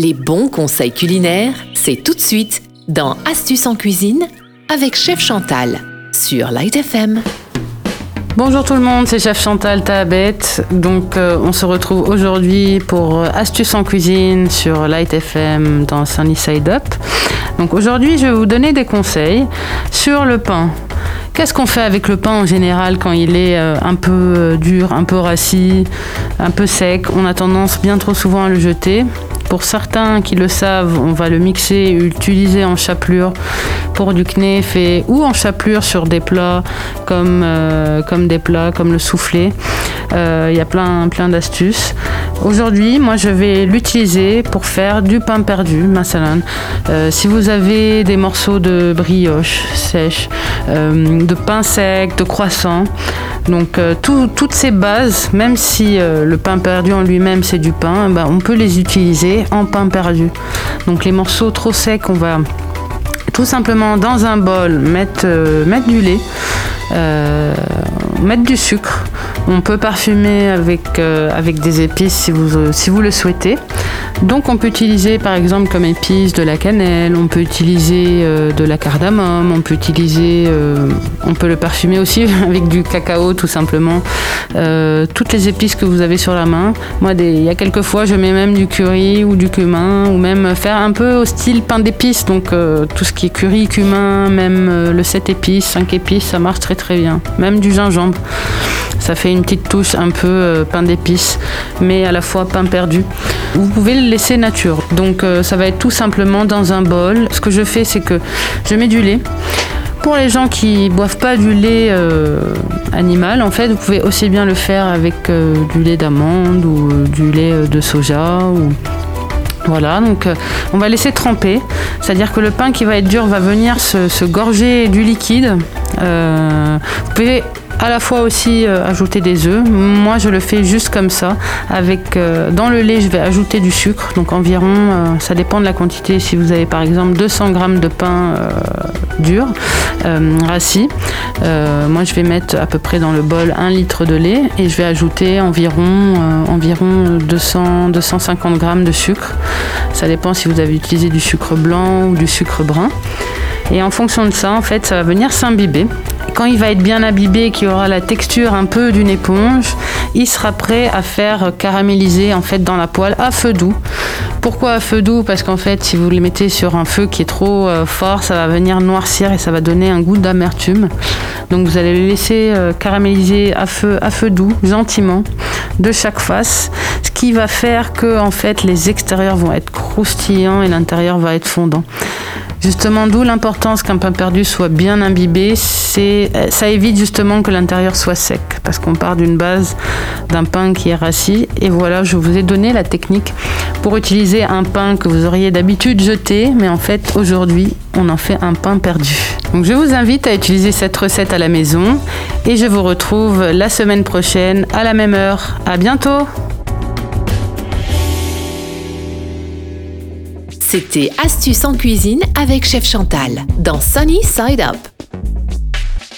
Les bons conseils culinaires, c'est tout de suite dans Astuces en cuisine avec Chef Chantal sur Light FM. Bonjour tout le monde, c'est Chef Chantal Tabet. Donc euh, on se retrouve aujourd'hui pour Astuces en cuisine sur Light FM dans Sunny Side Up. Donc aujourd'hui je vais vous donner des conseils sur le pain. Qu'est-ce qu'on fait avec le pain en général quand il est euh, un peu euh, dur, un peu rassis, un peu sec? On a tendance bien trop souvent à le jeter. Pour certains qui le savent, on va le mixer et utiliser en chapelure pour du knef ou en chapelure sur des plats comme, euh, des plats comme le soufflé. Il y a plein d'astuces. Aujourd'hui, moi, je vais l'utiliser pour faire du pain perdu, masalan. si vous avez des morceaux de brioche sèche, de pain sec, de croissant. Donc euh, toutes ces bases, même si euh, le pain perdu en lui-même c'est du pain, ben, on peut les utiliser en pain perdu. Donc les morceaux trop secs, on va tout simplement dans un bol euh, mettre du lait, mettre du sucre. On peut parfumer avec, avec des épices si vous, si vous le souhaitez. Donc on peut utiliser par exemple comme épice de la cannelle, on peut utiliser euh, de la cardamome, on peut utiliser, euh, on peut le parfumer aussi avec du cacao tout simplement. Euh, toutes les épices que vous avez sur la main. Moi, il y a quelques fois, je mets même du curry ou du cumin ou même faire un peu au style pain d'épices. Donc tout ce qui est curry, cumin, même le 7 épices, 5 épices, ça marche très très bien. Même du gingembre. Ça fait une petite touche un peu pain d'épices, mais à la fois pain perdu. Vous pouvez le laisser nature. Donc euh, ça va être tout simplement dans un bol. Ce que je fais, c'est que je mets du lait. Pour les gens qui boivent pas du lait euh, animal, en fait, vous pouvez aussi bien le faire avec euh, du lait d'amande ou du lait de soja voilà, donc on va laisser tremper, c'est-à-dire que le pain qui va être dur va venir se, gorger du liquide. Vous pouvez à la fois aussi euh, ajouter des œufs. Moi, je le fais juste comme ça. Avec euh, dans le lait, je vais ajouter du sucre, donc environ, euh, ça dépend de la quantité. Si vous avez par exemple 200 grammes de pain dur, rassis, moi je vais mettre à peu près dans le bol 1 litre de lait et je vais ajouter environ environ 200 250 grammes de sucre. Ça dépend si vous avez utilisé du sucre blanc ou du sucre brun. Et en fonction de ça, en fait, ça va venir s'imbiber quand il va être bien imbibé, qu'il aura la texture un peu d'une éponge, il sera prêt à faire caraméliser en fait dans la poêle à feu doux. Pourquoi à feu doux? Parce qu'en fait, si vous le mettez sur un feu qui est trop euh, fort, ça va venir noircir et ça va donner un goût d'amertume. Donc vous allez le laisser euh, caraméliser à feu, à feu doux, gentiment, de chaque face, ce qui va faire que en fait les extérieurs vont être croustillants et l'intérieur va être fondant. Justement, d'où l'importance qu'un pain perdu soit bien imbibé. C'est, ça évite justement que l'intérieur soit sec, parce qu'on part d'une base d'un pain qui est rassis. Et voilà, je vous ai donné la technique pour utiliser un pain que vous auriez d'habitude jeté, mais en fait aujourd'hui, on en fait un pain perdu. Donc je vous invite à utiliser cette recette à la maison et je vous retrouve la semaine prochaine à la même heure. À bientôt. C'était Astuces en cuisine avec Chef Chantal dans Sunny Side Up.